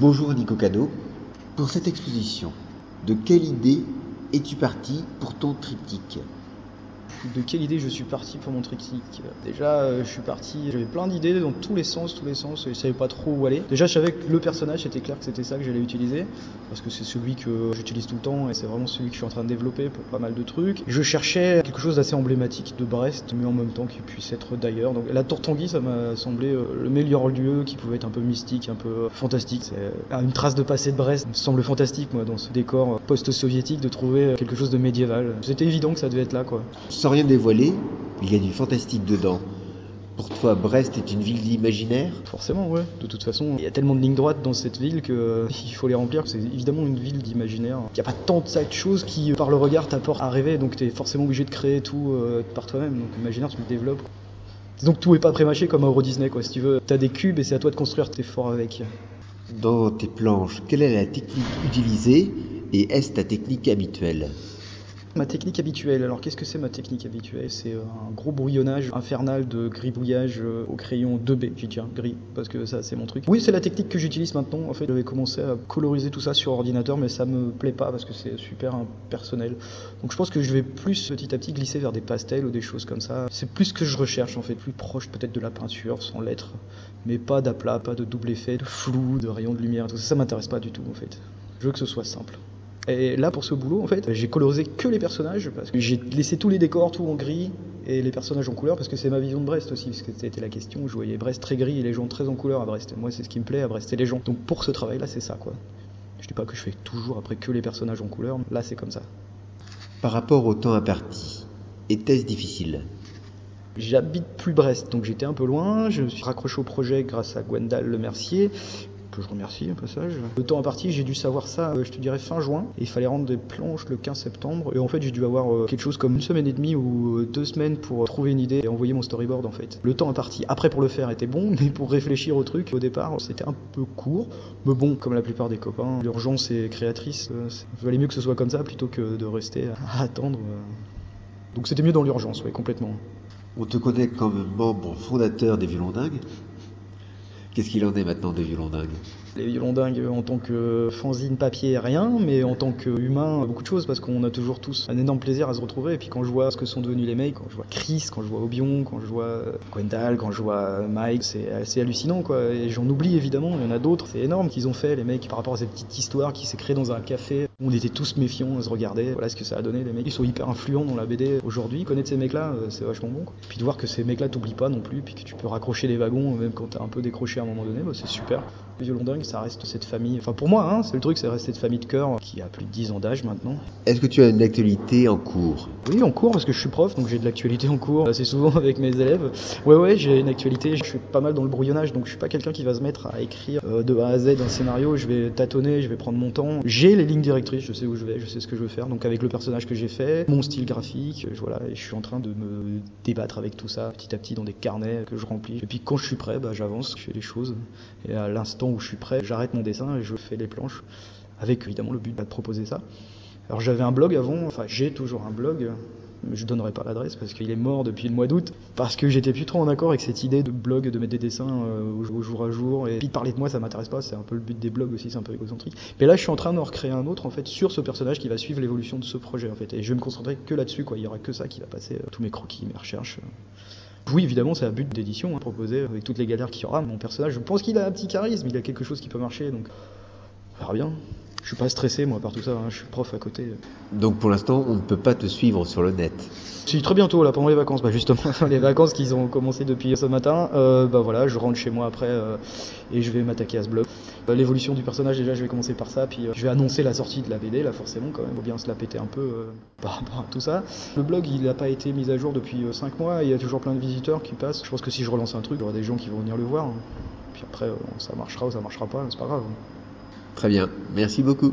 Bonjour Nico Cano. Pour cette exposition, de quelle idée es-tu parti pour ton triptyque? De quelle idée je suis parti pour mon triptyque Déjà, euh, je suis parti, j'avais plein d'idées dans tous les sens, tous les sens, et je savais pas trop où aller. Déjà, je savais que le personnage, c'était clair que c'était ça que j'allais utiliser, parce que c'est celui que j'utilise tout le temps, et c'est vraiment celui que je suis en train de développer pour pas mal de trucs. Je cherchais quelque chose d'assez emblématique de Brest, mais en même temps qui puisse être d'ailleurs. Donc la Tour Tanguy, ça m'a semblé euh, le meilleur lieu, qui pouvait être un peu mystique, un peu fantastique. Une trace de passé de Brest, me semble fantastique, moi, dans ce décor post-soviétique, de trouver quelque chose de médiéval. C'était évident que ça devait être là, quoi rien dévoiler, il y a du fantastique dedans. Pour toi, Brest est une ville d'imaginaire? Forcément, ouais. De toute façon, il y a tellement de lignes droites dans cette ville qu'il euh, faut les remplir. C'est évidemment une ville d'imaginaire. Il n'y a pas tant de choses qui, par le regard, t'apportent à rêver. Donc tu es forcément obligé de créer tout euh, par toi-même. Donc l'imaginaire, tu le développes. Donc tout est pas prémâché comme à Euro Disney, quoi. Si tu veux, t'as des cubes et c'est à toi de construire tes forts avec. Dans tes planches, quelle est la technique utilisée et est-ce ta technique habituelle? Ma technique habituelle, alors qu'est-ce que c'est ma technique habituelle? C'est euh, un gros brouillonnage infernal de gribouillage euh, au crayon 2B, j'y tiens, gris, parce que ça c'est mon truc. Oui, c'est la technique que j'utilise maintenant. En fait, j'avais commencé à coloriser tout ça sur ordinateur, mais ça me plaît pas parce que c'est super impersonnel. Donc je pense que je vais plus petit à petit glisser vers des pastels ou des choses comme ça. C'est plus ce que je recherche en fait, plus proche peut-être de la peinture, sans lettres, mais pas d'aplat, pas de double effet, de flou, de rayons de lumière, tout ça, ça m'intéresse pas du tout en fait. Je veux que ce soit simple. Et là, pour ce boulot, en fait, j'ai colorisé que les personnages parce que j'ai laissé tous les décors tout en gris et les personnages en couleur parce que c'est ma vision de Brest aussi, parce que c'était la question. Je voyais Brest très gris et les gens très en couleur à Brest. moi, c'est ce qui me plaît à Brest, c'est les gens. Donc pour ce travail-là, c'est ça, quoi. Je dis pas que je fais toujours après que les personnages en couleur. Là, c'est comme ça. Par rapport au temps imparti, était-ce difficile? J'habite plus Brest, donc j'étais un peu loin. Je me suis raccroché au projet grâce à Gwendal Le Mercier que je remercie au passage. Le temps imparti, j'ai dû savoir ça, euh, je te dirais fin juin, il fallait rendre des planches le 15 septembre. Et en fait, j'ai dû avoir euh, quelque chose comme une semaine et demie ou euh, deux semaines pour trouver une idée et envoyer mon storyboard en fait. Le temps imparti, après pour le faire était bon, mais pour réfléchir au truc, au départ, c'était un peu court. Mais bon, comme la plupart des copains, l'urgence est créatrice. Il valait mieux que ce soit comme ça plutôt que de rester à attendre. Donc c'était mieux dans l'urgence, oui, complètement. On te connaît comme membre fondateur des Violons Dingues. Qu'est-ce qu'il en est maintenant des violons dingues? Les violons dingues en tant que fanzine papier, rien, mais en tant qu'humain, beaucoup de choses, parce qu'on a toujours tous un énorme plaisir à se retrouver. Et puis quand je vois ce que sont devenus les mecs, quand je vois Chris, quand je vois Obion, quand je vois Gwendal, quand je vois Mike, c'est assez hallucinant, quoi. Et j'en oublie évidemment, il y en a d'autres, c'est énorme qu'ils ont fait, les mecs, par rapport à cette petite histoire qui s'est créée dans un café on était tous méfiants, on se regardait. Voilà ce que ça a donné, les mecs. Ils sont hyper influents dans la BD aujourd'hui. Connaître ces mecs-là, euh, c'est vachement bon, quoi. Puis de voir que ces mecs-là t'oublient pas non plus, puis que tu peux raccrocher les wagons, même quand t'es un peu décroché à un moment donné, bah, c'est super. Les violons dingues, ça reste cette famille. Enfin, pour moi, hein, c'est le truc, c'est rester cette famille de cœur qui a plus de 10 ans d'âge maintenant. Est-ce que tu as une actualité en cours? Oui, en cours, parce que je suis prof, donc j'ai de l'actualité en cours assez souvent avec mes élèves. Ouais, ouais, j'ai une actualité. Je suis pas mal dans le brouillonnage, donc je suis pas quelqu'un qui va se mettre à écrire euh, de A à Z un scénario. Je vais tâtonner, je vais prendre mon temps. J'ai les lignes directrices, je sais où je vais, je sais ce que je veux faire. Donc avec le personnage que j'ai fait, mon style graphique, je, voilà, et je suis en train de me débattre avec tout ça petit à petit dans des carnets que je remplis. Et puis quand je suis prêt, bah, j'avance, je fais les choses. Et à l'instant où je suis prêt, j'arrête mon dessin et je fais les planches, avec évidemment le but de proposer ça. Alors j'avais un blog avant, enfin j'ai toujours un blog, je donnerai pas l'adresse parce qu'il est mort depuis le mois d'août, parce que j'étais plus trop en accord avec cette idée de blog, de mettre des dessins euh, au jour à jour, et puis de parler de moi ça m'intéresse pas, c'est un peu le but des blogs aussi, c'est un peu égocentrique. Mais là je suis en train de recréer un autre en fait sur ce personnage qui va suivre l'évolution de ce projet en fait, et je vais me concentrer que là-dessus quoi, il y aura que ça qui va passer, euh, tous mes croquis, mes recherches. Oui, évidemment, c'est un but d'édition, hein, proposer avec toutes les galères qu'il y aura. Mon personnage, je pense qu'il a un petit charisme, il a quelque chose qui peut marcher, donc on verra bien. Je suis pas stressé moi par tout ça, hein. je suis prof à côté. Donc pour l'instant, on ne peut pas te suivre sur le net. Si très bientôt là pendant les vacances, bah justement les vacances qui ont commencé depuis ce matin, euh, bah voilà, je rentre chez moi après euh, et je vais m'attaquer à ce blog. Euh, l'évolution du personnage déjà, je vais commencer par ça, puis je vais annoncer la sortie de la BD là forcément quand même, faut bien se la péter un peu par rapport à tout ça. Le blog il n'a pas été mis à jour depuis 5 mois, il y a toujours plein de visiteurs qui passent. Je pense que si je relance un truc, il y aura des gens qui vont venir le voir. Puis après ça marchera ou ça marchera pas, c'est pas grave. Très bien, merci beaucoup.